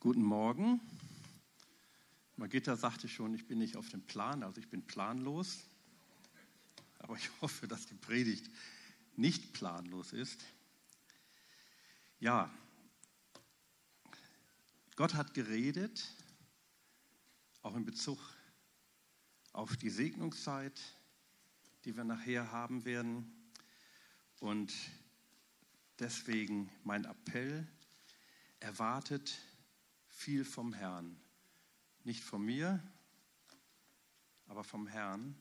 Guten Morgen. Margitta sagte schon, ich bin nicht auf dem Plan, also ich bin planlos. Aber ich hoffe, dass die Predigt nicht planlos ist. Ja, Gott hat geredet, auch in Bezug auf die Segnungszeit, die wir nachher haben werden. Und deswegen mein Appell, erwartet viel vom Herrn. Nicht von mir, aber vom Herrn.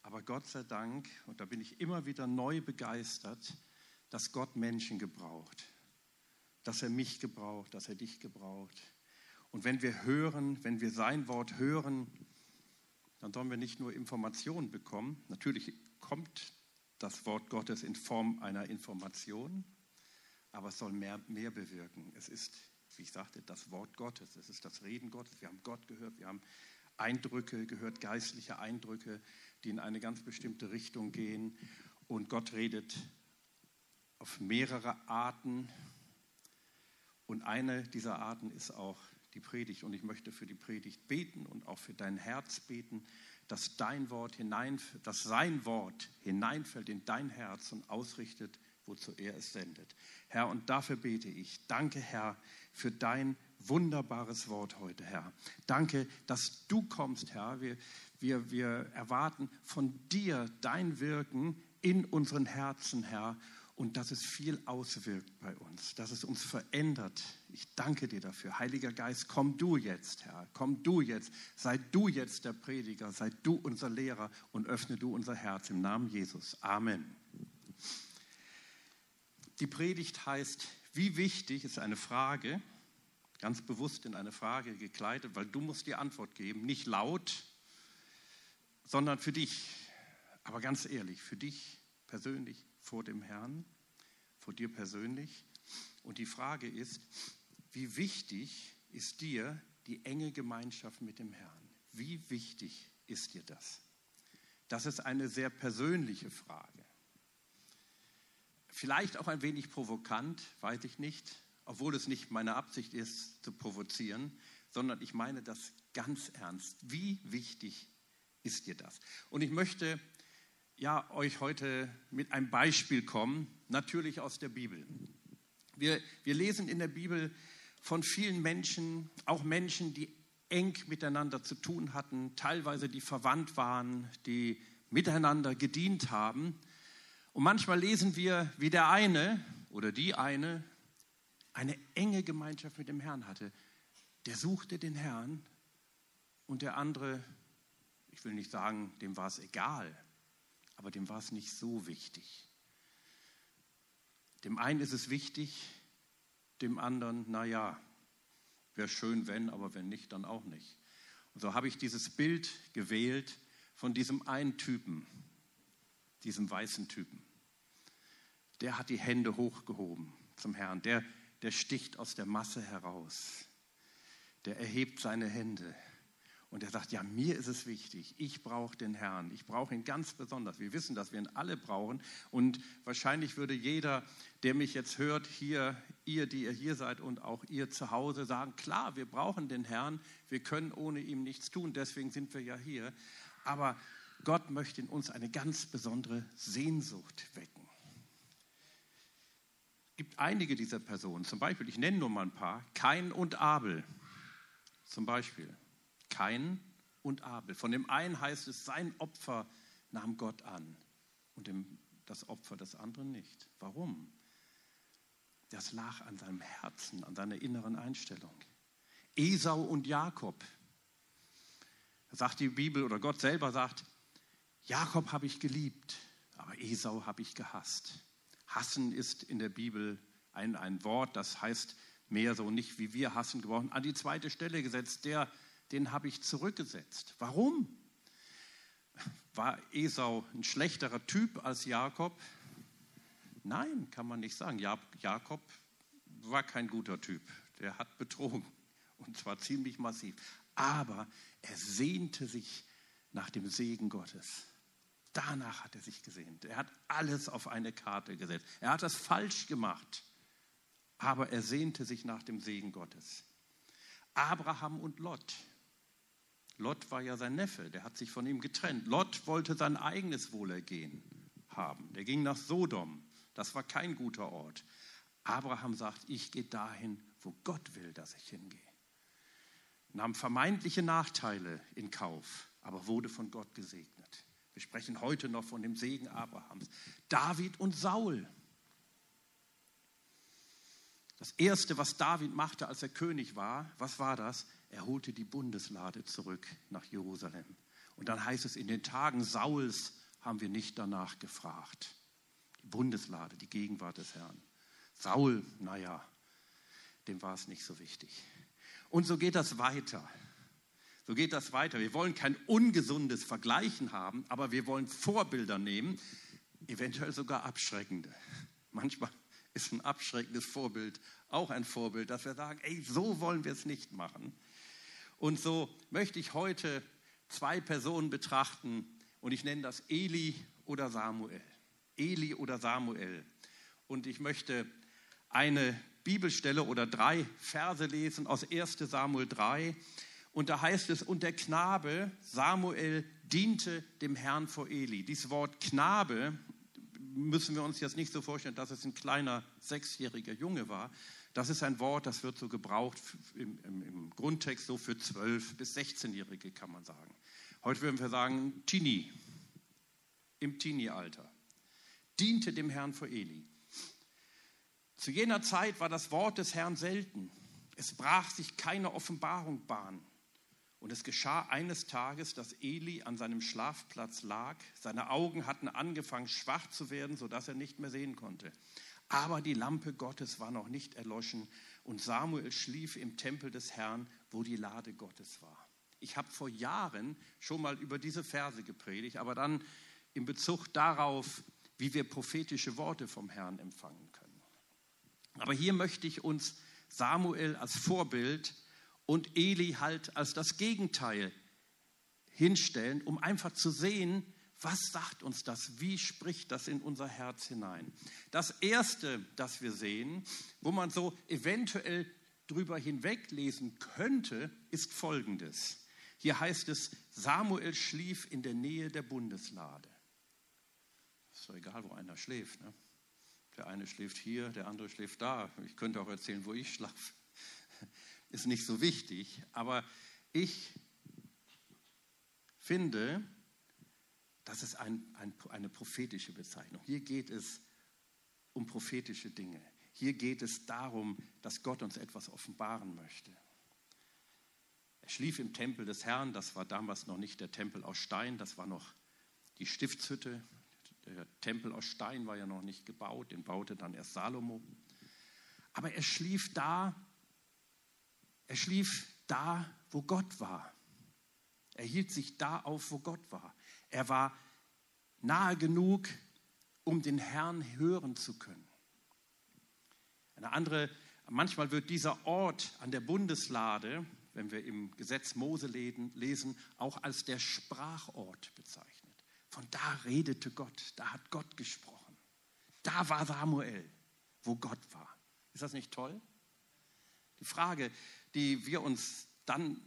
Aber Gott sei Dank, und da bin ich immer wieder neu begeistert, dass Gott Menschen gebraucht. Dass er mich gebraucht, dass er dich gebraucht. Und wenn wir hören, wenn wir sein Wort hören, dann sollen wir nicht nur Informationen bekommen. Natürlich kommt das Wort Gottes in Form einer Information, aber es soll mehr, mehr bewirken. Es ist wie ich sagte, das Wort Gottes. Es ist das Reden Gottes. Wir haben Gott gehört, wir haben Eindrücke gehört, geistliche Eindrücke, die in eine ganz bestimmte Richtung gehen. Und Gott redet auf mehrere Arten. Und eine dieser Arten ist auch die Predigt. Und ich möchte für die Predigt beten und auch für dein Herz beten, dass dein Wort hinein, dass sein Wort hineinfällt in dein Herz und ausrichtet, wozu er es sendet. Herr, und dafür bete ich. Danke, Herr, für dein wunderbares Wort heute, Herr. Danke, dass du kommst, Herr. Wir, wir, wir erwarten von dir dein Wirken in unseren Herzen, Herr, und dass es viel auswirkt bei uns, dass es uns verändert. Ich danke dir dafür. Heiliger Geist, komm du jetzt, Herr. Komm du jetzt. Sei du jetzt der Prediger. Sei du unser Lehrer und öffne du unser Herz im Namen Jesus. Amen. Die Predigt heißt, wie wichtig ist eine Frage, ganz bewusst in eine Frage gekleidet, weil du musst die Antwort geben, nicht laut, sondern für dich, aber ganz ehrlich, für dich persönlich vor dem Herrn, vor dir persönlich. Und die Frage ist, wie wichtig ist dir die enge Gemeinschaft mit dem Herrn? Wie wichtig ist dir das? Das ist eine sehr persönliche Frage. Vielleicht auch ein wenig provokant, weiß ich nicht, obwohl es nicht meine Absicht ist, zu provozieren, sondern ich meine das ganz ernst. Wie wichtig ist dir das? Und ich möchte ja euch heute mit einem Beispiel kommen, natürlich aus der Bibel. Wir, wir lesen in der Bibel von vielen Menschen, auch Menschen, die eng miteinander zu tun hatten, teilweise die verwandt waren, die miteinander gedient haben. Und manchmal lesen wir, wie der eine oder die eine eine enge Gemeinschaft mit dem Herrn hatte. Der suchte den Herrn und der andere, ich will nicht sagen, dem war es egal, aber dem war es nicht so wichtig. Dem einen ist es wichtig, dem anderen, naja, wäre schön, wenn, aber wenn nicht, dann auch nicht. Und so habe ich dieses Bild gewählt von diesem einen Typen, diesem weißen Typen. Der hat die Hände hochgehoben zum Herrn. Der, der sticht aus der Masse heraus. Der erhebt seine Hände. Und er sagt, ja, mir ist es wichtig, ich brauche den Herrn, ich brauche ihn ganz besonders. Wir wissen, dass wir ihn alle brauchen. Und wahrscheinlich würde jeder, der mich jetzt hört, hier, ihr, die ihr hier seid und auch ihr zu Hause sagen, klar, wir brauchen den Herrn, wir können ohne ihn nichts tun, deswegen sind wir ja hier. Aber Gott möchte in uns eine ganz besondere Sehnsucht wecken. Es gibt einige dieser Personen, zum Beispiel, ich nenne nur mal ein paar, Kain und Abel. Zum Beispiel Kain und Abel. Von dem einen heißt es, sein Opfer nahm Gott an und dem, das Opfer des anderen nicht. Warum? Das lag an seinem Herzen, an seiner inneren Einstellung. Esau und Jakob. Da sagt die Bibel oder Gott selber sagt, Jakob habe ich geliebt, aber Esau habe ich gehasst. Hassen ist in der Bibel ein, ein Wort, das heißt mehr so nicht wie wir hassen geworden, an die zweite Stelle gesetzt. Der, den habe ich zurückgesetzt. Warum? War Esau ein schlechterer Typ als Jakob? Nein, kann man nicht sagen. Jakob war kein guter Typ. Der hat betrogen und zwar ziemlich massiv. Aber er sehnte sich nach dem Segen Gottes. Danach hat er sich gesehnt. Er hat alles auf eine Karte gesetzt. Er hat das falsch gemacht, aber er sehnte sich nach dem Segen Gottes. Abraham und Lot. Lot war ja sein Neffe, der hat sich von ihm getrennt. Lot wollte sein eigenes Wohlergehen haben. Der ging nach Sodom. Das war kein guter Ort. Abraham sagt, ich gehe dahin, wo Gott will, dass ich hingehe. Nahm vermeintliche Nachteile in Kauf, aber wurde von Gott gesegnet. Wir sprechen heute noch von dem Segen Abrahams. David und Saul. Das Erste, was David machte, als er König war, was war das? Er holte die Bundeslade zurück nach Jerusalem. Und dann heißt es, in den Tagen Sauls haben wir nicht danach gefragt. Die Bundeslade, die Gegenwart des Herrn. Saul, naja, dem war es nicht so wichtig. Und so geht das weiter. So geht das weiter. Wir wollen kein ungesundes Vergleichen haben, aber wir wollen Vorbilder nehmen, eventuell sogar abschreckende. Manchmal ist ein abschreckendes Vorbild auch ein Vorbild, dass wir sagen, ey, so wollen wir es nicht machen. Und so möchte ich heute zwei Personen betrachten und ich nenne das Eli oder Samuel. Eli oder Samuel. Und ich möchte eine Bibelstelle oder drei Verse lesen aus 1 Samuel 3. Und da heißt es, und der Knabe Samuel diente dem Herrn vor Eli. Dieses Wort Knabe müssen wir uns jetzt nicht so vorstellen, dass es ein kleiner sechsjähriger Junge war. Das ist ein Wort, das wird so gebraucht im, im, im Grundtext so für zwölf bis 16-Jährige, kann man sagen. Heute würden wir sagen Teenie, im Teenie-Alter. Diente dem Herrn vor Eli. Zu jener Zeit war das Wort des Herrn selten. Es brach sich keine Offenbarung Bahn. Und es geschah eines Tages, dass Eli an seinem Schlafplatz lag. Seine Augen hatten angefangen schwach zu werden, sodass er nicht mehr sehen konnte. Aber die Lampe Gottes war noch nicht erloschen und Samuel schlief im Tempel des Herrn, wo die Lade Gottes war. Ich habe vor Jahren schon mal über diese Verse gepredigt, aber dann in Bezug darauf, wie wir prophetische Worte vom Herrn empfangen können. Aber hier möchte ich uns Samuel als Vorbild und Eli halt als das Gegenteil hinstellen, um einfach zu sehen, was sagt uns das? Wie spricht das in unser Herz hinein? Das Erste, das wir sehen, wo man so eventuell drüber hinweglesen könnte, ist Folgendes. Hier heißt es, Samuel schlief in der Nähe der Bundeslade. Ist doch egal, wo einer schläft. Ne? Der eine schläft hier, der andere schläft da. Ich könnte auch erzählen, wo ich schlafe. Ist nicht so wichtig. Aber ich finde, das ist ein, ein, eine prophetische Bezeichnung. Hier geht es um prophetische Dinge. Hier geht es darum, dass Gott uns etwas offenbaren möchte. Er schlief im Tempel des Herrn. Das war damals noch nicht der Tempel aus Stein, das war noch die Stiftshütte, der Tempel aus Stein war ja noch nicht gebaut, den baute dann erst Salomo. Aber er schlief da, er schlief da, wo Gott war. Er hielt sich da auf, wo Gott war. Er war nahe genug, um den Herrn hören zu können. Eine andere, manchmal wird dieser Ort an der Bundeslade, wenn wir im Gesetz Mose lesen, auch als der Sprachort bezeichnet. Von da redete Gott, da hat Gott gesprochen. Da war Samuel, wo Gott war. Ist das nicht toll? Die Frage, die wir uns dann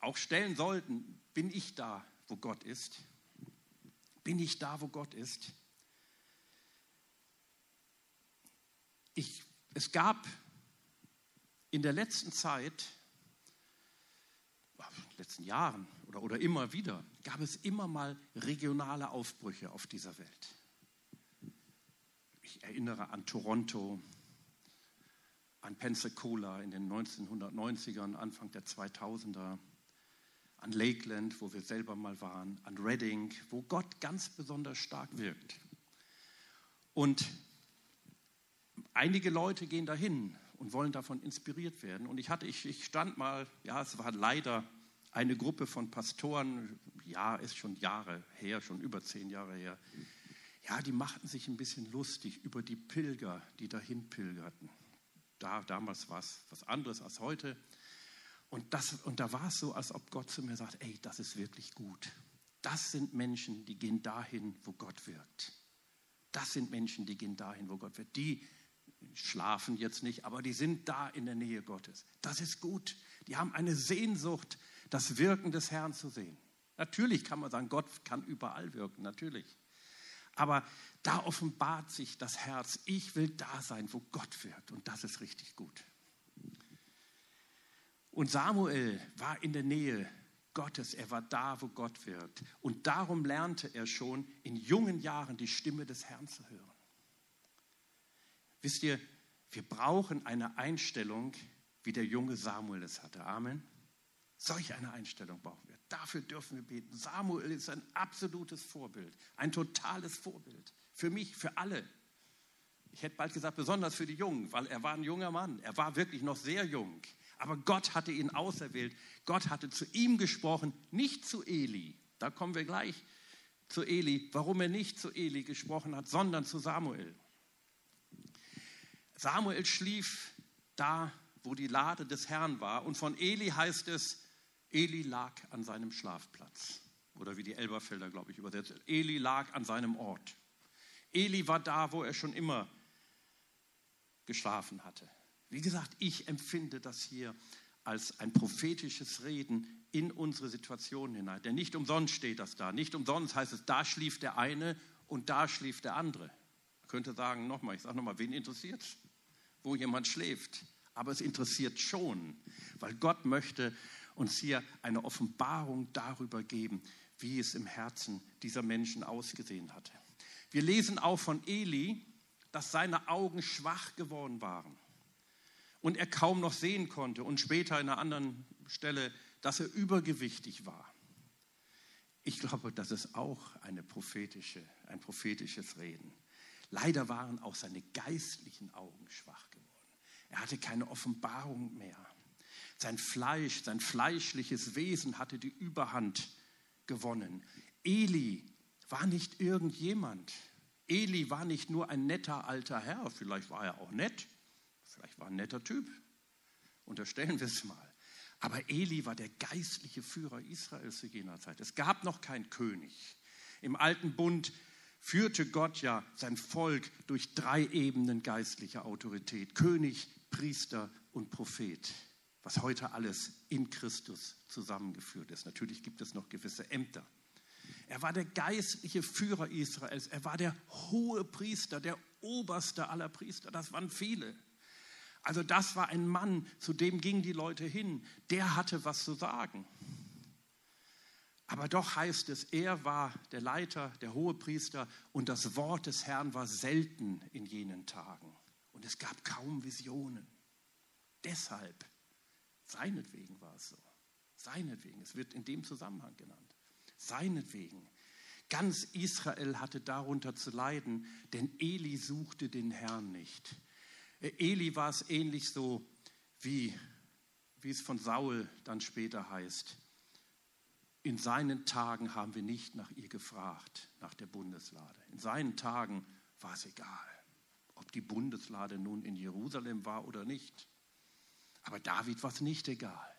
auch stellen sollten, bin ich da, wo Gott ist? Bin ich da, wo Gott ist? Ich, es gab in der letzten Zeit, in den letzten Jahren, oder, oder immer wieder gab es immer mal regionale Aufbrüche auf dieser Welt. Ich erinnere an Toronto, an Pensacola in den 1990ern, Anfang der 2000er, an Lakeland, wo wir selber mal waren, an Reading, wo Gott ganz besonders stark wirkt. Und einige Leute gehen dahin und wollen davon inspiriert werden. Und ich hatte, ich, ich stand mal, ja, es war leider eine Gruppe von Pastoren, ja, ist schon Jahre her, schon über zehn Jahre her, ja, die machten sich ein bisschen lustig über die Pilger, die dahin pilgerten. Da, damals war es was anderes als heute. Und, das, und da war es so, als ob Gott zu mir sagt, ey, das ist wirklich gut. Das sind Menschen, die gehen dahin, wo Gott wirkt. Das sind Menschen, die gehen dahin, wo Gott wirkt. Die schlafen jetzt nicht, aber die sind da in der Nähe Gottes. Das ist gut. Die haben eine Sehnsucht, das Wirken des Herrn zu sehen. Natürlich kann man sagen, Gott kann überall wirken, natürlich. Aber da offenbart sich das Herz, ich will da sein, wo Gott wirkt. Und das ist richtig gut. Und Samuel war in der Nähe Gottes, er war da, wo Gott wirkt. Und darum lernte er schon in jungen Jahren die Stimme des Herrn zu hören. Wisst ihr, wir brauchen eine Einstellung, wie der junge Samuel es hatte. Amen. Solch eine Einstellung brauchen wir. Dafür dürfen wir beten. Samuel ist ein absolutes Vorbild, ein totales Vorbild. Für mich, für alle. Ich hätte bald gesagt, besonders für die Jungen, weil er war ein junger Mann. Er war wirklich noch sehr jung. Aber Gott hatte ihn auserwählt. Gott hatte zu ihm gesprochen, nicht zu Eli. Da kommen wir gleich zu Eli, warum er nicht zu Eli gesprochen hat, sondern zu Samuel. Samuel schlief da, wo die Lade des Herrn war. Und von Eli heißt es, Eli lag an seinem Schlafplatz. Oder wie die Elberfelder, glaube ich, übersetzt. Eli lag an seinem Ort. Eli war da, wo er schon immer geschlafen hatte. Wie gesagt, ich empfinde das hier als ein prophetisches Reden in unsere Situation hinein. Denn nicht umsonst steht das da. Nicht umsonst heißt es, da schlief der eine und da schlief der andere. Man könnte sagen, nochmal, ich sage nochmal, wen interessiert es? wo jemand schläft. Aber es interessiert schon, weil Gott möchte uns hier eine Offenbarung darüber geben, wie es im Herzen dieser Menschen ausgesehen hatte. Wir lesen auch von Eli, dass seine Augen schwach geworden waren und er kaum noch sehen konnte und später in einer anderen Stelle, dass er übergewichtig war. Ich glaube, das ist auch eine prophetische, ein prophetisches Reden. Leider waren auch seine geistlichen Augen schwach geworden. Er hatte keine Offenbarung mehr. Sein Fleisch, sein fleischliches Wesen hatte die Überhand gewonnen. Eli war nicht irgendjemand. Eli war nicht nur ein netter alter Herr, vielleicht war er auch nett, vielleicht war er ein netter Typ. Unterstellen wir es mal. Aber Eli war der geistliche Führer Israels zu jener Zeit. Es gab noch keinen König. Im alten Bund führte Gott ja sein Volk durch drei Ebenen geistlicher Autorität. König, Priester und Prophet, was heute alles in Christus zusammengeführt ist. Natürlich gibt es noch gewisse Ämter. Er war der geistliche Führer Israels. Er war der hohe Priester, der oberste aller Priester. Das waren viele. Also das war ein Mann, zu dem gingen die Leute hin. Der hatte was zu sagen. Aber doch heißt es, er war der Leiter, der hohe Priester und das Wort des Herrn war selten in jenen Tagen. Und es gab kaum Visionen. Deshalb, seinetwegen war es so. Seinetwegen, es wird in dem Zusammenhang genannt. Seinetwegen. Ganz Israel hatte darunter zu leiden, denn Eli suchte den Herrn nicht. Äh, Eli war es ähnlich so, wie, wie es von Saul dann später heißt. In seinen Tagen haben wir nicht nach ihr gefragt, nach der Bundeslade. In seinen Tagen war es egal, ob die Bundeslade nun in Jerusalem war oder nicht. Aber David war es nicht egal.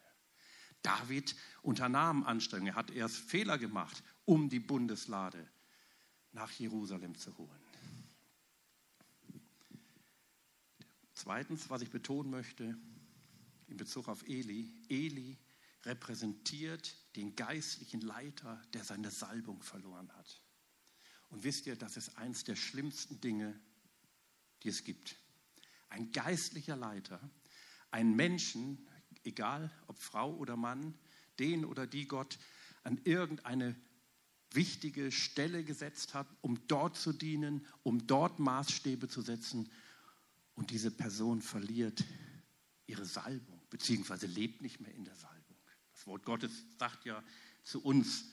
David unternahm Anstrengungen. Er hat erst Fehler gemacht, um die Bundeslade nach Jerusalem zu holen. Zweitens, was ich betonen möchte in Bezug auf Eli, Eli repräsentiert den geistlichen Leiter, der seine Salbung verloren hat. Und wisst ihr, das ist eins der schlimmsten Dinge, die es gibt. Ein geistlicher Leiter, ein Menschen, egal ob Frau oder Mann, den oder die Gott an irgendeine wichtige Stelle gesetzt hat, um dort zu dienen, um dort Maßstäbe zu setzen. Und diese Person verliert ihre Salbung, beziehungsweise lebt nicht mehr in der Salbung. Das Wort Gottes sagt ja zu uns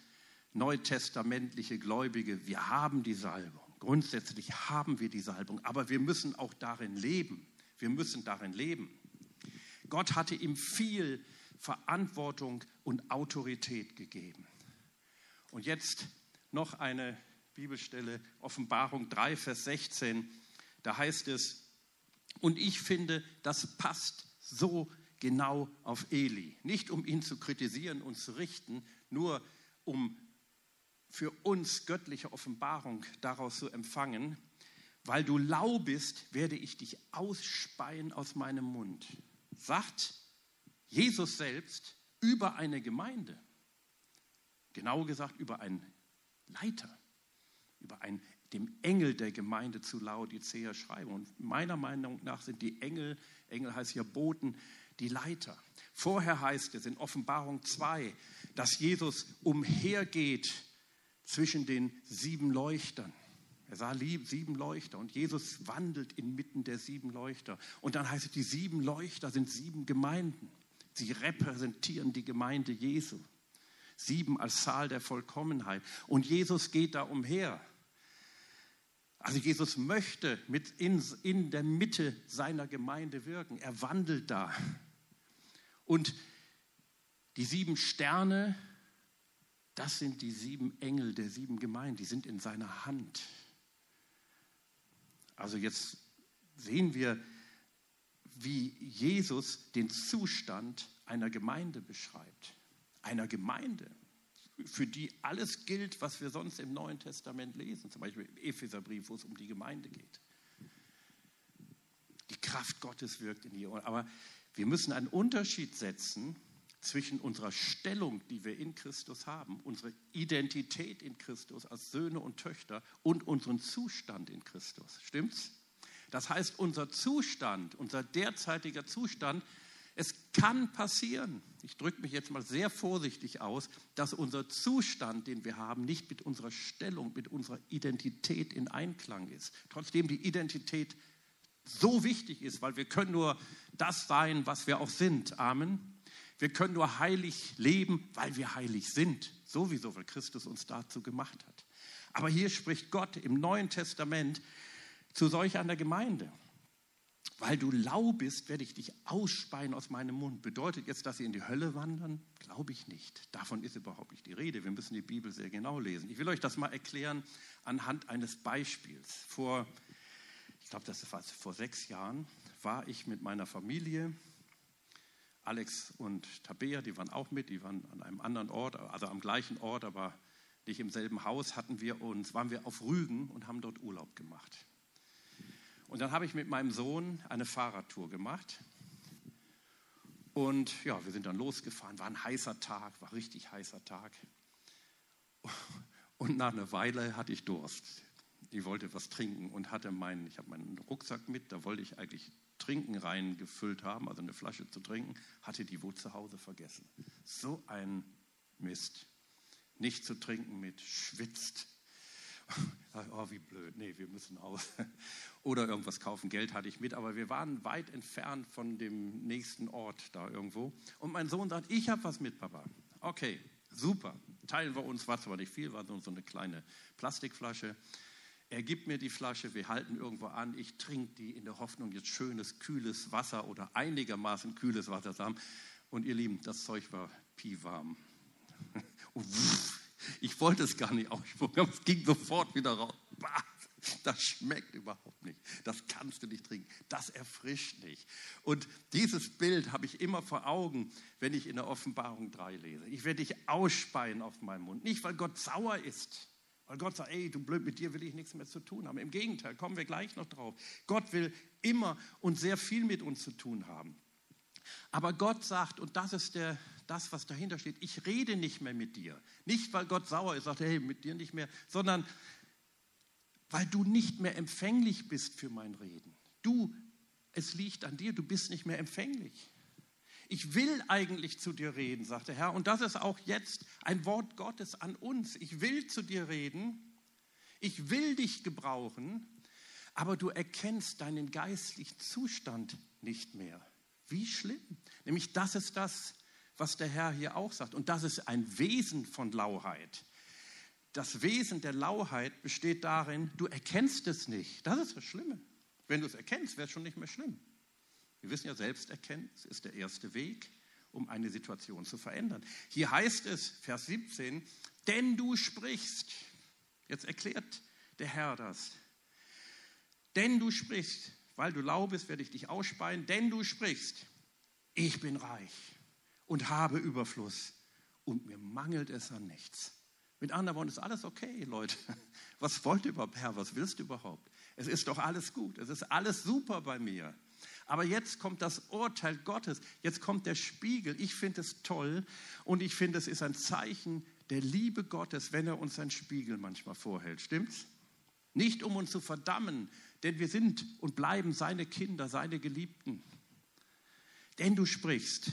neutestamentliche Gläubige, wir haben die Salbung. Grundsätzlich haben wir die Salbung, aber wir müssen auch darin leben. Wir müssen darin leben. Gott hatte ihm viel Verantwortung und Autorität gegeben. Und jetzt noch eine Bibelstelle, Offenbarung 3, Vers 16. Da heißt es, und ich finde, das passt so genau auf Eli. Nicht um ihn zu kritisieren und zu richten, nur um für uns göttliche Offenbarung daraus zu empfangen, weil du lau bist, werde ich dich ausspeien aus meinem Mund. Sagt Jesus selbst über eine Gemeinde. Genauer gesagt über einen Leiter, über einen, dem Engel der Gemeinde zu Laodicea schreiben. Und meiner Meinung nach sind die Engel, Engel heißt hier Boten, die Leiter. Vorher heißt es in Offenbarung 2, dass Jesus umhergeht zwischen den sieben Leuchtern. Er sah sieben Leuchter und Jesus wandelt inmitten der sieben Leuchter. Und dann heißt es, die sieben Leuchter sind sieben Gemeinden. Sie repräsentieren die Gemeinde Jesu. Sieben als Zahl der Vollkommenheit. Und Jesus geht da umher. Also Jesus möchte mit in, in der Mitte seiner Gemeinde wirken. Er wandelt da. Und die sieben Sterne, das sind die sieben Engel der sieben Gemeinden, die sind in seiner Hand. Also jetzt sehen wir, wie Jesus den Zustand einer Gemeinde beschreibt. Einer Gemeinde, für die alles gilt, was wir sonst im Neuen Testament lesen, zum Beispiel im Epheserbrief, wo es um die Gemeinde geht. Die Kraft Gottes wirkt in ihr. Aber wir müssen einen Unterschied setzen zwischen unserer Stellung, die wir in Christus haben, unsere Identität in Christus als Söhne und Töchter und unseren Zustand in Christus. Stimmt's? Das heißt, unser Zustand, unser derzeitiger Zustand, es kann passieren, ich drücke mich jetzt mal sehr vorsichtig aus, dass unser Zustand, den wir haben, nicht mit unserer Stellung, mit unserer Identität in Einklang ist. Trotzdem die Identität so wichtig ist, weil wir können nur das sein, was wir auch sind. Amen. Wir können nur heilig leben, weil wir heilig sind. Sowieso, weil Christus uns dazu gemacht hat. Aber hier spricht Gott im Neuen Testament zu solch einer Gemeinde. Weil du lau bist, werde ich dich ausspeien aus meinem Mund. Bedeutet jetzt, dass sie in die Hölle wandern? Glaube ich nicht. Davon ist überhaupt nicht die Rede. Wir müssen die Bibel sehr genau lesen. Ich will euch das mal erklären anhand eines Beispiels. Vor, ich glaube, das war vor sechs Jahren, war ich mit meiner Familie Alex und Tabea, die waren auch mit, die waren an einem anderen Ort, also am gleichen Ort, aber nicht im selben Haus, hatten wir uns, waren wir auf Rügen und haben dort Urlaub gemacht. Und dann habe ich mit meinem Sohn eine Fahrradtour gemacht. Und ja, wir sind dann losgefahren, war ein heißer Tag, war richtig heißer Tag. Und nach einer Weile hatte ich Durst. Ich wollte was trinken und hatte meinen, ich habe meinen Rucksack mit, da wollte ich eigentlich Trinken reingefüllt haben, also eine Flasche zu trinken, hatte die wohl zu Hause vergessen. So ein Mist. Nicht zu trinken mit schwitzt. Oh, wie blöd. Nee, wir müssen aus. Oder irgendwas kaufen. Geld hatte ich mit, aber wir waren weit entfernt von dem nächsten Ort da irgendwo. Und mein Sohn sagt, ich habe was mit, Papa. Okay, super. Teilen wir uns, was aber nicht viel, war so eine kleine Plastikflasche. Er gibt mir die Flasche, wir halten irgendwo an, ich trinke die in der Hoffnung, jetzt schönes, kühles Wasser oder einigermaßen kühles Wasser zu haben. Und ihr Lieben, das Zeug war piwarm. Und ich wollte es gar nicht ausspucken, aber es ging sofort wieder raus. Das schmeckt überhaupt nicht. Das kannst du nicht trinken. Das erfrischt nicht. Und dieses Bild habe ich immer vor Augen, wenn ich in der Offenbarung 3 lese. Ich werde dich ausspeien auf meinem Mund. Nicht, weil Gott sauer ist, weil Gott sagt, ey, du blöd, mit dir will ich nichts mehr zu tun haben. Im Gegenteil, kommen wir gleich noch drauf. Gott will immer und sehr viel mit uns zu tun haben. Aber Gott sagt, und das ist der, das, was dahinter steht, ich rede nicht mehr mit dir. Nicht, weil Gott sauer ist, sagt, hey, mit dir nicht mehr, sondern weil du nicht mehr empfänglich bist für mein Reden. Du, es liegt an dir, du bist nicht mehr empfänglich. Ich will eigentlich zu dir reden, sagt der Herr. Und das ist auch jetzt ein Wort Gottes an uns. Ich will zu dir reden. Ich will dich gebrauchen. Aber du erkennst deinen geistlichen Zustand nicht mehr. Wie schlimm. Nämlich das ist das, was der Herr hier auch sagt. Und das ist ein Wesen von Lauheit. Das Wesen der Lauheit besteht darin, du erkennst es nicht. Das ist das Schlimme. Wenn du es erkennst, wäre es schon nicht mehr schlimm. Wir wissen ja, Selbsterkenntnis ist der erste Weg, um eine Situation zu verändern. Hier heißt es, Vers 17, denn du sprichst. Jetzt erklärt der Herr das. Denn du sprichst, weil du lau bist, werde ich dich ausspeien, denn du sprichst, ich bin reich und habe Überfluss und mir mangelt es an nichts. Mit anderen Worten ist alles okay, Leute. Was wollt ihr überhaupt, Herr? Was willst du überhaupt? Es ist doch alles gut. Es ist alles super bei mir. Aber jetzt kommt das Urteil Gottes. Jetzt kommt der Spiegel. Ich finde es toll und ich finde, es ist ein Zeichen der Liebe Gottes, wenn er uns einen Spiegel manchmal vorhält. Stimmt's? Nicht um uns zu verdammen, denn wir sind und bleiben seine Kinder, seine Geliebten. Denn du sprichst.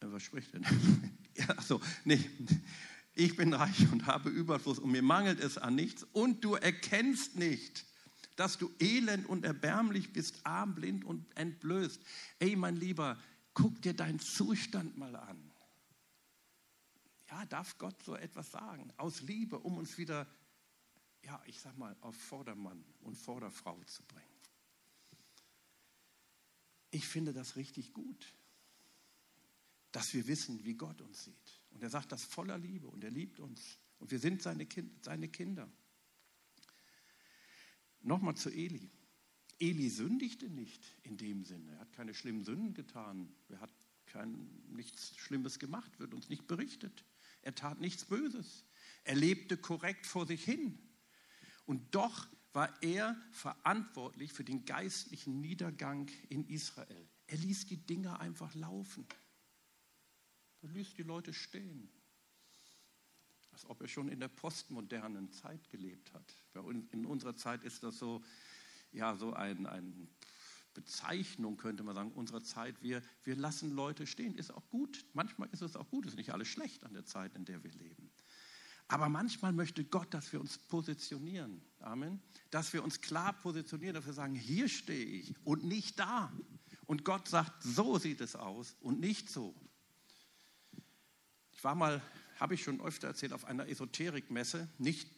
Was spricht denn? ja, so, nee. Ich bin reich und habe Überfluss und mir mangelt es an nichts und du erkennst nicht, dass du elend und erbärmlich bist, arm, blind und entblößt. Ey, mein Lieber, guck dir deinen Zustand mal an. Ja, darf Gott so etwas sagen? Aus Liebe, um uns wieder, ja, ich sag mal, auf Vordermann und Vorderfrau zu bringen. Ich finde das richtig gut, dass wir wissen, wie Gott uns sieht. Und er sagt das voller Liebe und er liebt uns. Und wir sind seine, kind, seine Kinder. Nochmal zu Eli. Eli sündigte nicht in dem Sinne. Er hat keine schlimmen Sünden getan. Er hat kein, nichts Schlimmes gemacht, wird uns nicht berichtet. Er tat nichts Böses. Er lebte korrekt vor sich hin. Und doch war er verantwortlich für den geistlichen Niedergang in Israel. Er ließ die Dinge einfach laufen. Er ließ die Leute stehen. Als ob er schon in der postmodernen Zeit gelebt hat. In unserer Zeit ist das so, ja, so ein, ein Bezeichnung, könnte man sagen, unserer Zeit. Wir, wir lassen Leute stehen. Ist auch gut. Manchmal ist es auch gut. Ist nicht alles schlecht an der Zeit, in der wir leben. Aber manchmal möchte Gott, dass wir uns positionieren. Amen. Dass wir uns klar positionieren, dass wir sagen, hier stehe ich und nicht da. Und Gott sagt, so sieht es aus und nicht so. Ich war mal, habe ich schon öfter erzählt, auf einer Esoterikmesse, nicht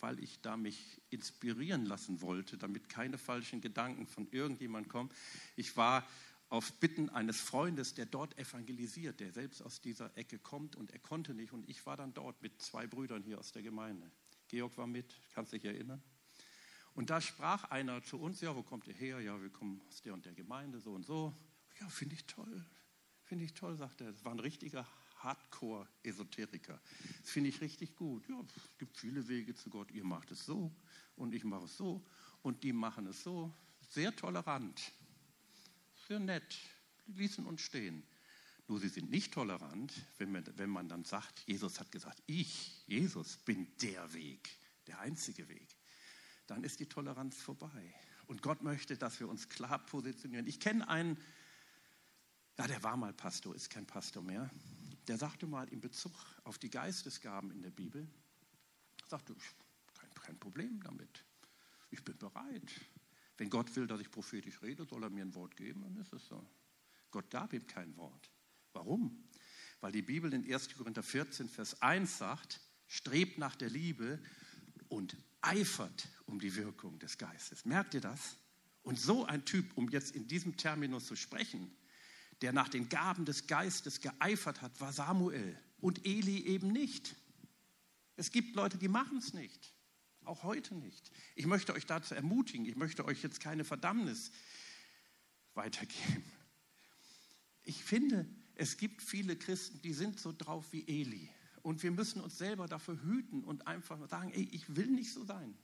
weil ich da mich inspirieren lassen wollte, damit keine falschen Gedanken von irgendjemand kommen. Ich war auf Bitten eines Freundes, der dort evangelisiert, der selbst aus dieser Ecke kommt und er konnte nicht. Und ich war dann dort mit zwei Brüdern hier aus der Gemeinde. Georg war mit, kannst dich erinnern? Und da sprach einer zu uns, ja, wo kommt ihr her? Ja, wir kommen aus der und der Gemeinde, so und so. Ja, finde ich toll, finde ich toll, sagt er. Das war ein richtiger Hardcore-Esoteriker. Das finde ich richtig gut. Ja, es gibt viele Wege zu Gott. Ihr macht es so und ich mache es so und die machen es so. Sehr tolerant, sehr nett, die ließen uns stehen. Nur sie sind nicht tolerant, wenn man, wenn man dann sagt, Jesus hat gesagt, ich, Jesus, bin der Weg, der einzige Weg. Dann ist die Toleranz vorbei. Und Gott möchte, dass wir uns klar positionieren. Ich kenne einen, ja, der war mal Pastor, ist kein Pastor mehr der sagte mal in Bezug auf die Geistesgaben in der Bibel, sagte, kein, kein Problem damit. Ich bin bereit. Wenn Gott will, dass ich prophetisch rede, soll er mir ein Wort geben, dann ist es so. Gott gab ihm kein Wort. Warum? Weil die Bibel in 1. Korinther 14, Vers 1 sagt, strebt nach der Liebe und eifert um die Wirkung des Geistes. Merkt ihr das? Und so ein Typ, um jetzt in diesem Terminus zu sprechen, der nach den Gaben des Geistes geeifert hat, war Samuel und Eli eben nicht. Es gibt Leute, die machen es nicht. Auch heute nicht. Ich möchte euch dazu ermutigen, ich möchte euch jetzt keine Verdammnis weitergeben. Ich finde, es gibt viele Christen, die sind so drauf wie Eli. Und wir müssen uns selber dafür hüten und einfach sagen, ey, ich will nicht so sein.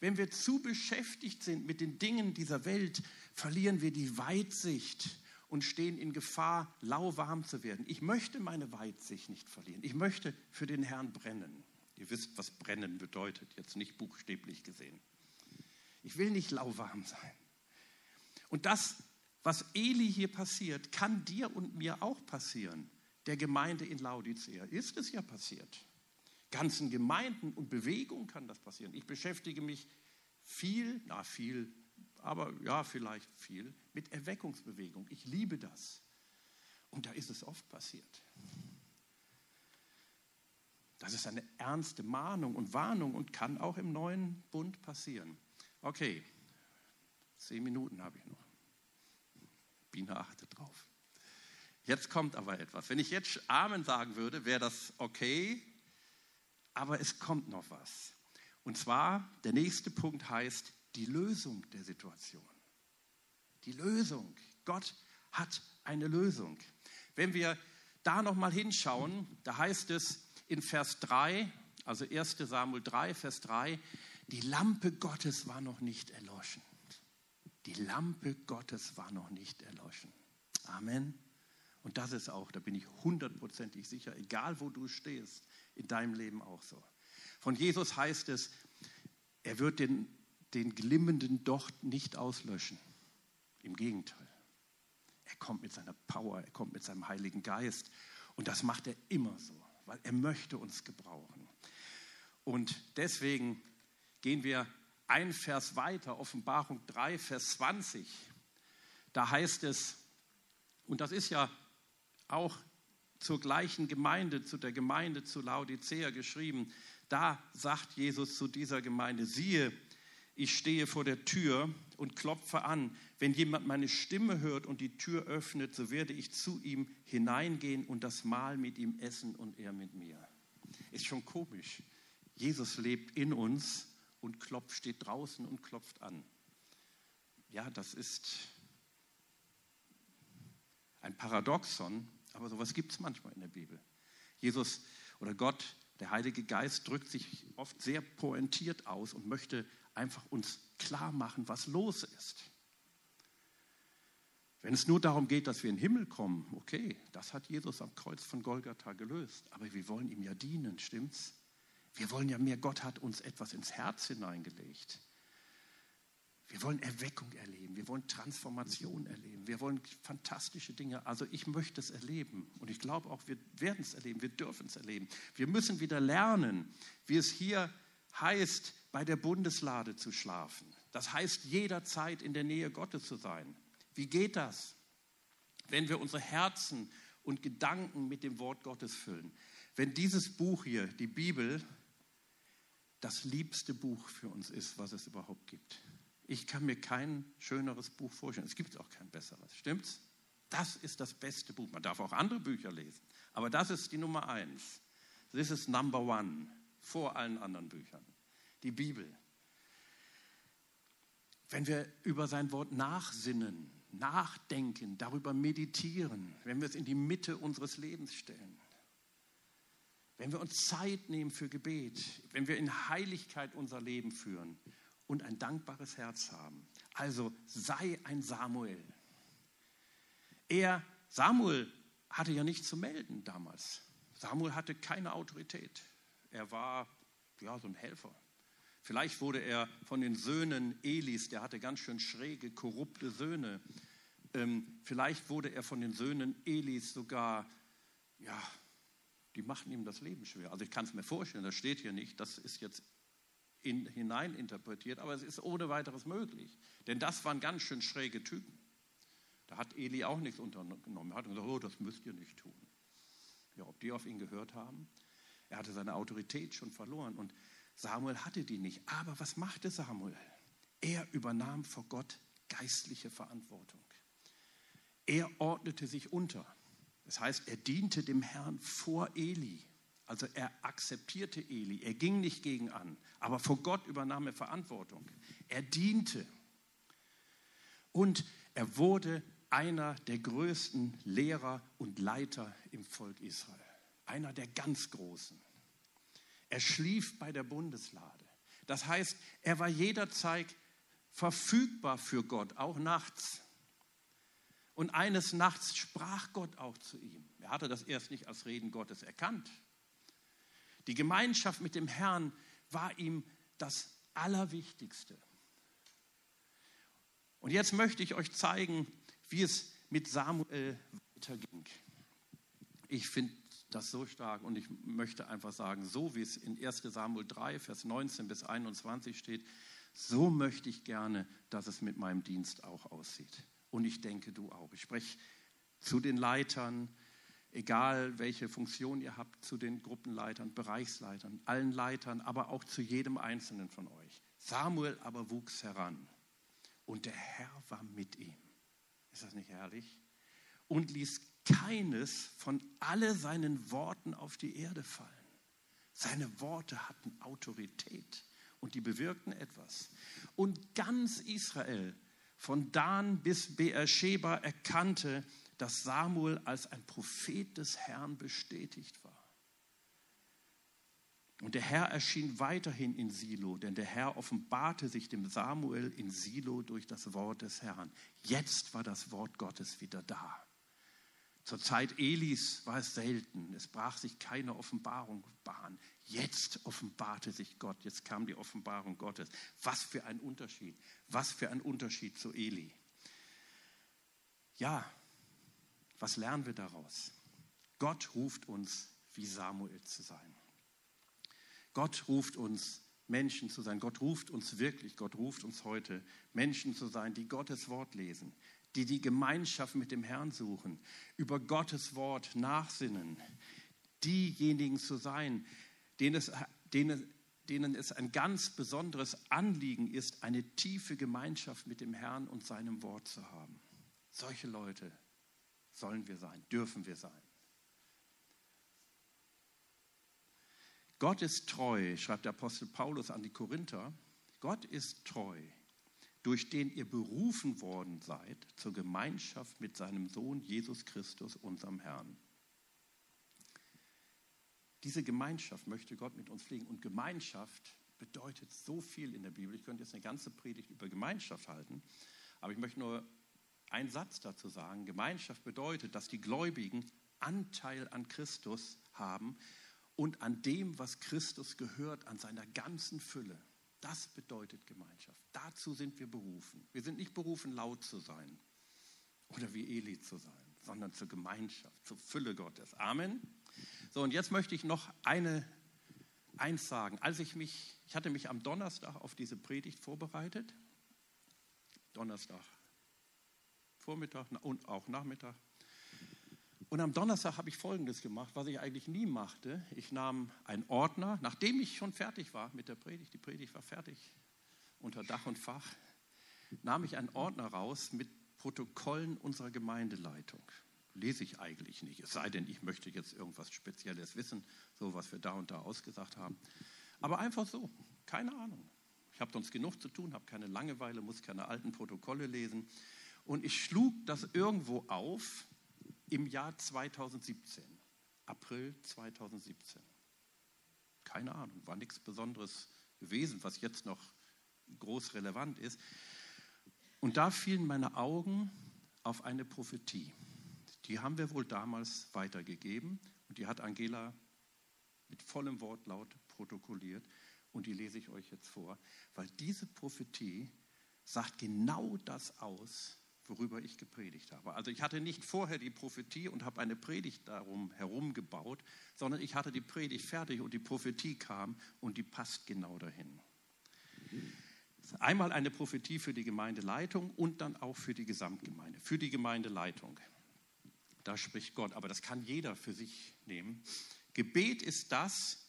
Wenn wir zu beschäftigt sind mit den Dingen dieser Welt, verlieren wir die Weitsicht und stehen in Gefahr, lauwarm zu werden. Ich möchte meine Weitsicht nicht verlieren. Ich möchte für den Herrn brennen. Ihr wisst, was brennen bedeutet, jetzt nicht buchstäblich gesehen. Ich will nicht lauwarm sein. Und das, was Eli hier passiert, kann dir und mir auch passieren. Der Gemeinde in Laodicea ist es ja passiert. Ganzen Gemeinden und Bewegungen kann das passieren. Ich beschäftige mich viel, na viel, aber ja, vielleicht viel, mit Erweckungsbewegung. Ich liebe das. Und da ist es oft passiert. Das ist eine ernste Mahnung und Warnung und kann auch im neuen Bund passieren. Okay, zehn Minuten habe ich noch. Biene achtet drauf. Jetzt kommt aber etwas. Wenn ich jetzt Amen sagen würde, wäre das okay, aber es kommt noch was. Und zwar, der nächste Punkt heißt die Lösung der Situation. Die Lösung. Gott hat eine Lösung. Wenn wir da nochmal hinschauen, da heißt es in Vers 3, also 1 Samuel 3, Vers 3, Die Lampe Gottes war noch nicht erloschen. Die Lampe Gottes war noch nicht erloschen. Amen. Und das ist auch, da bin ich hundertprozentig sicher, egal wo du stehst, in deinem Leben auch so. Von Jesus heißt es, er wird den, den glimmenden Docht nicht auslöschen. Im Gegenteil. Er kommt mit seiner Power, er kommt mit seinem Heiligen Geist. Und das macht er immer so, weil er möchte uns gebrauchen. Und deswegen gehen wir ein Vers weiter, Offenbarung 3, Vers 20. Da heißt es, und das ist ja auch zur gleichen Gemeinde, zu der Gemeinde zu Laodicea geschrieben. Da sagt Jesus zu dieser Gemeinde, siehe, ich stehe vor der Tür und klopfe an. Wenn jemand meine Stimme hört und die Tür öffnet, so werde ich zu ihm hineingehen und das Mahl mit ihm essen und er mit mir. Ist schon komisch. Jesus lebt in uns und klopft, steht draußen und klopft an. Ja, das ist ein Paradoxon, aber sowas gibt es manchmal in der Bibel. Jesus oder Gott, der Heilige Geist, drückt sich oft sehr pointiert aus und möchte einfach uns klar machen, was los ist. Wenn es nur darum geht, dass wir in den Himmel kommen, okay, das hat Jesus am Kreuz von Golgatha gelöst. Aber wir wollen ihm ja dienen, stimmt's? Wir wollen ja mehr. Gott hat uns etwas ins Herz hineingelegt. Wir wollen Erweckung erleben, wir wollen Transformation erleben, wir wollen fantastische Dinge. Also ich möchte es erleben und ich glaube auch, wir werden es erleben, wir dürfen es erleben. Wir müssen wieder lernen, wie es hier heißt, bei der Bundeslade zu schlafen. Das heißt, jederzeit in der Nähe Gottes zu sein. Wie geht das? Wenn wir unsere Herzen und Gedanken mit dem Wort Gottes füllen. Wenn dieses Buch hier, die Bibel, das liebste Buch für uns ist, was es überhaupt gibt. Ich kann mir kein schöneres Buch vorstellen. Es gibt auch kein besseres. Stimmt's? Das ist das beste Buch. Man darf auch andere Bücher lesen. Aber das ist die Nummer eins. This is number one vor allen anderen Büchern. Die Bibel. Wenn wir über sein Wort nachsinnen, nachdenken, darüber meditieren, wenn wir es in die Mitte unseres Lebens stellen, wenn wir uns Zeit nehmen für Gebet, wenn wir in Heiligkeit unser Leben führen und ein dankbares Herz haben. Also sei ein Samuel. Er, Samuel, hatte ja nichts zu melden damals. Samuel hatte keine Autorität. Er war ja so ein Helfer. Vielleicht wurde er von den Söhnen Elis, der hatte ganz schön schräge, korrupte Söhne. Ähm, vielleicht wurde er von den Söhnen Elis sogar ja, die machen ihm das Leben schwer. Also ich kann es mir vorstellen, das steht hier nicht, das ist jetzt in, hineininterpretiert, aber es ist ohne weiteres möglich. Denn das waren ganz schön schräge Typen. Da hat Eli auch nichts unternommen. Er hat gesagt, oh, das müsst ihr nicht tun. Ja, ob die auf ihn gehört haben? Er hatte seine Autorität schon verloren und Samuel hatte die nicht. Aber was machte Samuel? Er übernahm vor Gott geistliche Verantwortung. Er ordnete sich unter. Das heißt, er diente dem Herrn vor Eli. Also er akzeptierte Eli. Er ging nicht gegen an, aber vor Gott übernahm er Verantwortung. Er diente. Und er wurde einer der größten Lehrer und Leiter im Volk Israel. Einer der ganz Großen. Er schlief bei der Bundeslade. Das heißt, er war jederzeit verfügbar für Gott, auch nachts. Und eines Nachts sprach Gott auch zu ihm. Er hatte das erst nicht als Reden Gottes erkannt. Die Gemeinschaft mit dem Herrn war ihm das Allerwichtigste. Und jetzt möchte ich euch zeigen, wie es mit Samuel weiterging. Ich finde das so stark und ich möchte einfach sagen, so wie es in 1 Samuel 3, Vers 19 bis 21 steht, so möchte ich gerne, dass es mit meinem Dienst auch aussieht. Und ich denke, du auch. Ich spreche zu den Leitern, egal welche Funktion ihr habt, zu den Gruppenleitern, Bereichsleitern, allen Leitern, aber auch zu jedem Einzelnen von euch. Samuel aber wuchs heran und der Herr war mit ihm. Ist das nicht herrlich? Und ließ keines von alle seinen Worten auf die Erde fallen. Seine Worte hatten Autorität und die bewirkten etwas. Und ganz Israel von Dan bis Beersheba erkannte, dass Samuel als ein Prophet des Herrn bestätigt war. Und der Herr erschien weiterhin in Silo, denn der Herr offenbarte sich dem Samuel in Silo durch das Wort des Herrn. Jetzt war das Wort Gottes wieder da. Zur Zeit Elis war es selten. Es brach sich keine Offenbarung Bahn. Jetzt offenbarte sich Gott. Jetzt kam die Offenbarung Gottes. Was für ein Unterschied. Was für ein Unterschied zu Eli. Ja, was lernen wir daraus? Gott ruft uns, wie Samuel zu sein. Gott ruft uns, Menschen zu sein. Gott ruft uns wirklich, Gott ruft uns heute, Menschen zu sein, die Gottes Wort lesen, die die Gemeinschaft mit dem Herrn suchen, über Gottes Wort nachsinnen, diejenigen zu sein, denen es, denen, denen es ein ganz besonderes Anliegen ist, eine tiefe Gemeinschaft mit dem Herrn und seinem Wort zu haben. Solche Leute sollen wir sein, dürfen wir sein. Gott ist treu, schreibt der Apostel Paulus an die Korinther. Gott ist treu, durch den ihr berufen worden seid zur Gemeinschaft mit seinem Sohn Jesus Christus, unserem Herrn. Diese Gemeinschaft möchte Gott mit uns pflegen. Und Gemeinschaft bedeutet so viel in der Bibel. Ich könnte jetzt eine ganze Predigt über Gemeinschaft halten, aber ich möchte nur einen Satz dazu sagen. Gemeinschaft bedeutet, dass die Gläubigen Anteil an Christus haben und an dem, was Christus gehört, an seiner ganzen Fülle. Das bedeutet Gemeinschaft. Dazu sind wir berufen. Wir sind nicht berufen, laut zu sein oder wie Eli zu sein, sondern zur Gemeinschaft, zur Fülle Gottes. Amen. So, und jetzt möchte ich noch eine, eins sagen. Als ich mich, ich hatte mich am Donnerstag auf diese Predigt vorbereitet. Donnerstag, Vormittag und auch Nachmittag. Und am Donnerstag habe ich Folgendes gemacht, was ich eigentlich nie machte. Ich nahm einen Ordner, nachdem ich schon fertig war mit der Predigt, die Predigt war fertig, unter Dach und Fach, nahm ich einen Ordner raus mit Protokollen unserer Gemeindeleitung. Lese ich eigentlich nicht, es sei denn, ich möchte jetzt irgendwas Spezielles wissen, so was wir da und da ausgesagt haben. Aber einfach so, keine Ahnung. Ich habe sonst genug zu tun, habe keine Langeweile, muss keine alten Protokolle lesen. Und ich schlug das irgendwo auf im Jahr 2017, April 2017. Keine Ahnung, war nichts Besonderes gewesen, was jetzt noch groß relevant ist. Und da fielen meine Augen auf eine Prophetie. Die haben wir wohl damals weitergegeben und die hat Angela mit vollem Wortlaut protokolliert und die lese ich euch jetzt vor, weil diese Prophetie sagt genau das aus, worüber ich gepredigt habe. Also ich hatte nicht vorher die Prophetie und habe eine Predigt darum herum gebaut, sondern ich hatte die Predigt fertig und die Prophetie kam und die passt genau dahin. Einmal eine Prophetie für die Gemeindeleitung und dann auch für die Gesamtgemeinde. Für die Gemeindeleitung. Da spricht Gott, aber das kann jeder für sich nehmen. Gebet ist das,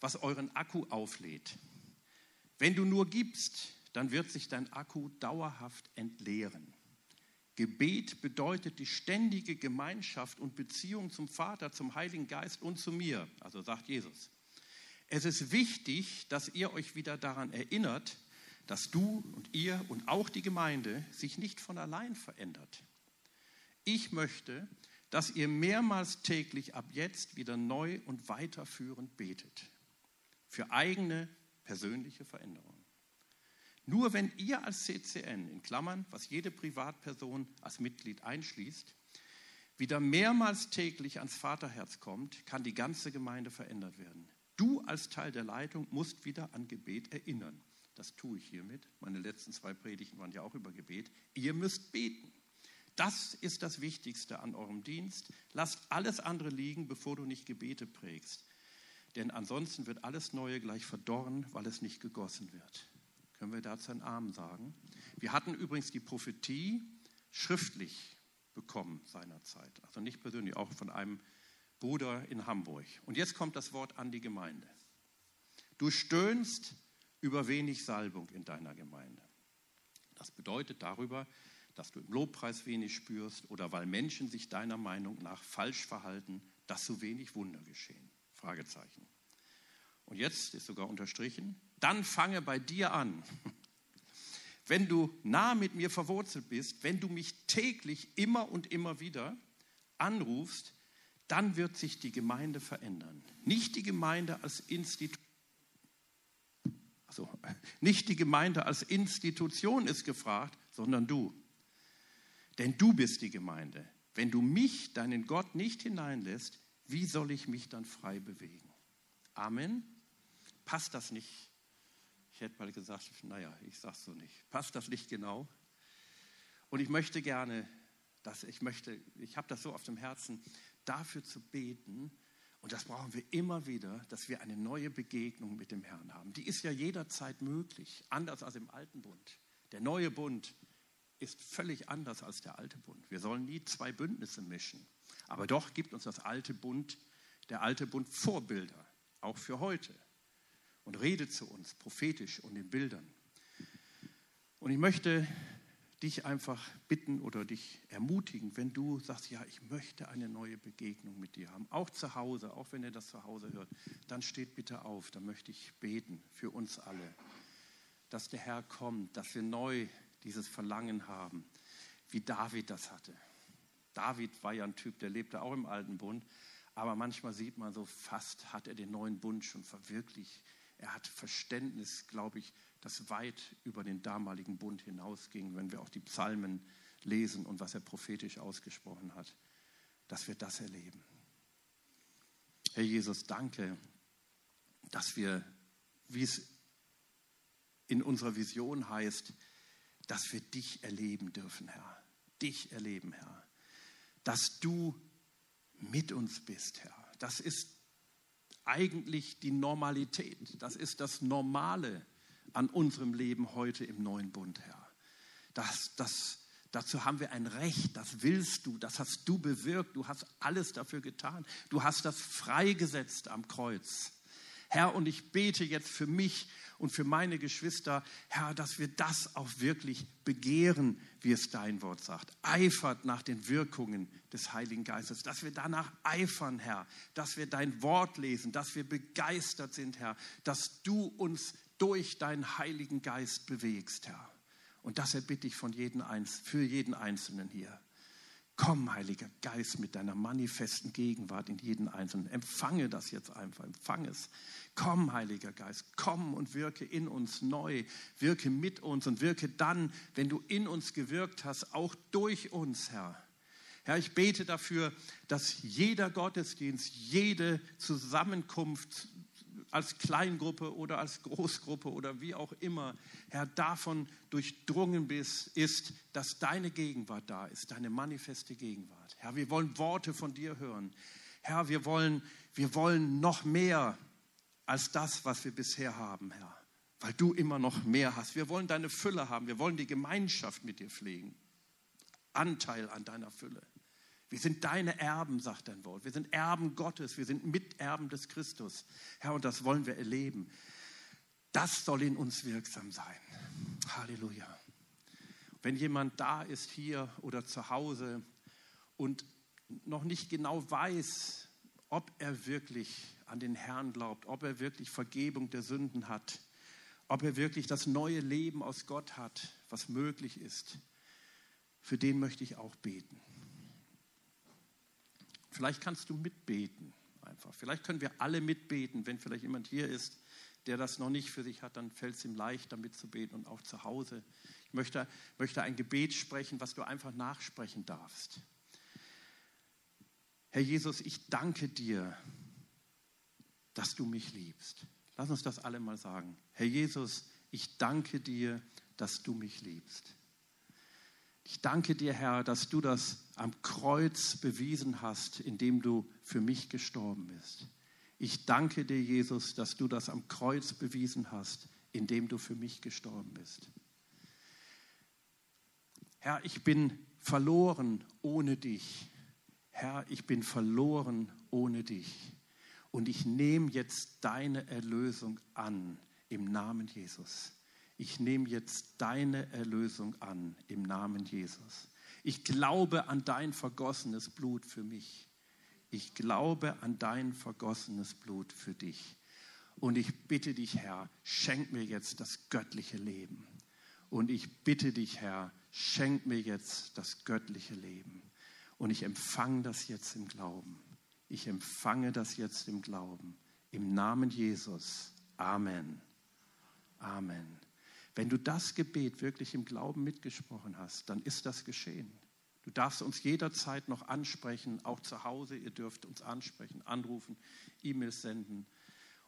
was euren Akku auflädt. Wenn du nur gibst, dann wird sich dein Akku dauerhaft entleeren. Gebet bedeutet die ständige Gemeinschaft und Beziehung zum Vater, zum Heiligen Geist und zu mir, also sagt Jesus. Es ist wichtig, dass ihr euch wieder daran erinnert, dass du und ihr und auch die Gemeinde sich nicht von allein verändert. Ich möchte, dass ihr mehrmals täglich ab jetzt wieder neu und weiterführend betet. Für eigene persönliche Veränderung. Nur wenn ihr als CCN, in Klammern, was jede Privatperson als Mitglied einschließt, wieder mehrmals täglich ans Vaterherz kommt, kann die ganze Gemeinde verändert werden. Du als Teil der Leitung musst wieder an Gebet erinnern. Das tue ich hiermit. Meine letzten zwei Predigten waren ja auch über Gebet. Ihr müsst beten. Das ist das Wichtigste an eurem Dienst. Lasst alles andere liegen, bevor du nicht Gebete prägst. Denn ansonsten wird alles Neue gleich verdorren, weil es nicht gegossen wird. Können wir dazu einen Amen sagen? Wir hatten übrigens die Prophetie schriftlich bekommen seinerzeit. Also nicht persönlich, auch von einem Bruder in Hamburg. Und jetzt kommt das Wort an die Gemeinde. Du stöhnst über wenig Salbung in deiner Gemeinde. Das bedeutet darüber, dass du im Lobpreis wenig spürst oder weil Menschen sich deiner Meinung nach falsch verhalten, dass so wenig Wunder geschehen. Fragezeichen. Und jetzt ist sogar unterstrichen, dann fange bei dir an. Wenn du nah mit mir verwurzelt bist, wenn du mich täglich immer und immer wieder anrufst, dann wird sich die Gemeinde verändern. Nicht die Gemeinde als Institution. Also nicht die Gemeinde als Institution ist gefragt, sondern du. Denn du bist die Gemeinde. Wenn du mich, deinen Gott, nicht hineinlässt, wie soll ich mich dann frei bewegen? Amen. Passt das nicht? Ich hätte mal gesagt, naja, ich sag's so nicht. Passt das nicht genau? Und ich möchte gerne, dass ich möchte, ich habe das so auf dem Herzen, dafür zu beten, und das brauchen wir immer wieder, dass wir eine neue Begegnung mit dem Herrn haben. Die ist ja jederzeit möglich, anders als im alten Bund. Der neue Bund ist völlig anders als der alte Bund. Wir sollen nie zwei Bündnisse mischen. Aber doch gibt uns das alte Bund, der alte Bund Vorbilder, auch für heute. Und redet zu uns prophetisch und in Bildern. Und ich möchte dich einfach bitten oder dich ermutigen, wenn du sagst, ja, ich möchte eine neue Begegnung mit dir haben, auch zu Hause, auch wenn ihr das zu Hause hört, dann steht bitte auf, dann möchte ich beten für uns alle, dass der Herr kommt, dass wir neu dieses Verlangen haben, wie David das hatte. David war ja ein Typ, der lebte auch im alten Bund, aber manchmal sieht man so, fast hat er den neuen Bund schon verwirklicht. Er hat Verständnis, glaube ich, das weit über den damaligen Bund hinausging, wenn wir auch die Psalmen lesen und was er prophetisch ausgesprochen hat, dass wir das erleben. Herr Jesus, danke, dass wir, wie es in unserer Vision heißt, dass wir dich erleben dürfen, Herr. Dich erleben, Herr. Dass du mit uns bist, Herr. Das ist eigentlich die Normalität. Das ist das Normale an unserem Leben heute im neuen Bund, Herr. Das, das, dazu haben wir ein Recht, das willst du, das hast du bewirkt, du hast alles dafür getan, du hast das freigesetzt am Kreuz. Herr, und ich bete jetzt für mich und für meine Geschwister, Herr, dass wir das auch wirklich begehren, wie es dein Wort sagt. Eifert nach den Wirkungen des Heiligen Geistes, dass wir danach eifern, Herr, dass wir dein Wort lesen, dass wir begeistert sind, Herr, dass du uns durch deinen Heiligen Geist bewegst, Herr. Und das erbitte ich von jedem für jeden Einzelnen hier. Komm, Heiliger Geist, mit deiner manifesten Gegenwart in jeden Einzelnen. Empfange das jetzt einfach, empfange es. Komm, Heiliger Geist, komm und wirke in uns neu, wirke mit uns und wirke dann, wenn du in uns gewirkt hast, auch durch uns, Herr. Herr, ich bete dafür, dass jeder Gottesdienst, jede Zusammenkunft als Kleingruppe oder als Großgruppe oder wie auch immer, Herr, davon durchdrungen bist, ist, dass deine Gegenwart da ist, deine manifeste Gegenwart. Herr, wir wollen Worte von dir hören. Herr, wir wollen, wir wollen noch mehr als das, was wir bisher haben, Herr, weil du immer noch mehr hast. Wir wollen deine Fülle haben. Wir wollen die Gemeinschaft mit dir pflegen. Anteil an deiner Fülle. Wir sind deine Erben, sagt dein Wort. Wir sind Erben Gottes. Wir sind Miterben des Christus. Herr, und das wollen wir erleben. Das soll in uns wirksam sein. Halleluja. Wenn jemand da ist hier oder zu Hause und noch nicht genau weiß, ob er wirklich an den Herrn glaubt, ob er wirklich Vergebung der Sünden hat, ob er wirklich das neue Leben aus Gott hat, was möglich ist, für den möchte ich auch beten. Vielleicht kannst du mitbeten einfach. Vielleicht können wir alle mitbeten, wenn vielleicht jemand hier ist, der das noch nicht für sich hat, dann fällt es ihm leicht, damit zu beten und auch zu Hause. Ich möchte, möchte ein Gebet sprechen, was du einfach nachsprechen darfst. Herr Jesus, ich danke dir, dass du mich liebst. Lass uns das alle mal sagen. Herr Jesus, ich danke dir, dass du mich liebst. Ich danke dir, Herr, dass du das am Kreuz bewiesen hast, indem du für mich gestorben bist. Ich danke dir, Jesus, dass du das am Kreuz bewiesen hast, indem du für mich gestorben bist. Herr, ich bin verloren ohne dich. Herr, ich bin verloren ohne dich. Und ich nehme jetzt deine Erlösung an im Namen Jesus ich nehme jetzt deine Erlösung an im Namen Jesus. Ich glaube an dein vergossenes Blut für mich. Ich glaube an dein vergossenes Blut für dich. Und ich bitte dich, Herr, schenk mir jetzt das göttliche Leben. Und ich bitte dich, Herr, schenk mir jetzt das göttliche Leben. Und ich empfange das jetzt im Glauben. Ich empfange das jetzt im Glauben. Im Namen Jesus. Amen. Amen. Wenn du das Gebet wirklich im Glauben mitgesprochen hast, dann ist das geschehen. Du darfst uns jederzeit noch ansprechen, auch zu Hause. Ihr dürft uns ansprechen, anrufen, E-Mails senden.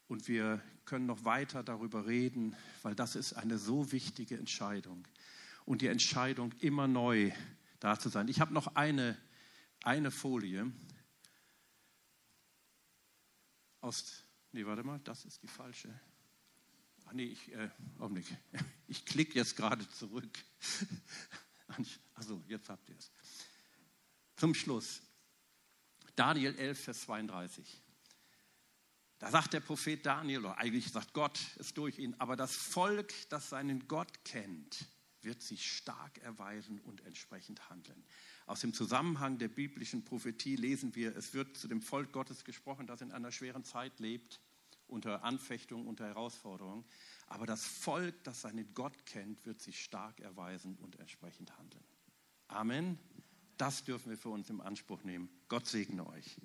Und wir können noch weiter darüber reden, weil das ist eine so wichtige Entscheidung. Und die Entscheidung, immer neu da zu sein. Ich habe noch eine, eine Folie aus, nee, warte mal, das ist die falsche. Ach nee, ich, äh, Augenblick. Ich klicke jetzt gerade zurück. Also, jetzt habt ihr es. Zum Schluss. Daniel 11, Vers 32. Da sagt der Prophet Daniel, oder eigentlich sagt Gott es durch ihn, aber das Volk, das seinen Gott kennt, wird sich stark erweisen und entsprechend handeln. Aus dem Zusammenhang der biblischen Prophetie lesen wir, es wird zu dem Volk Gottes gesprochen, das in einer schweren Zeit lebt, unter Anfechtung, unter Herausforderung. Aber das Volk, das seinen Gott kennt, wird sich stark erweisen und entsprechend handeln. Amen. Das dürfen wir für uns im Anspruch nehmen. Gott segne euch.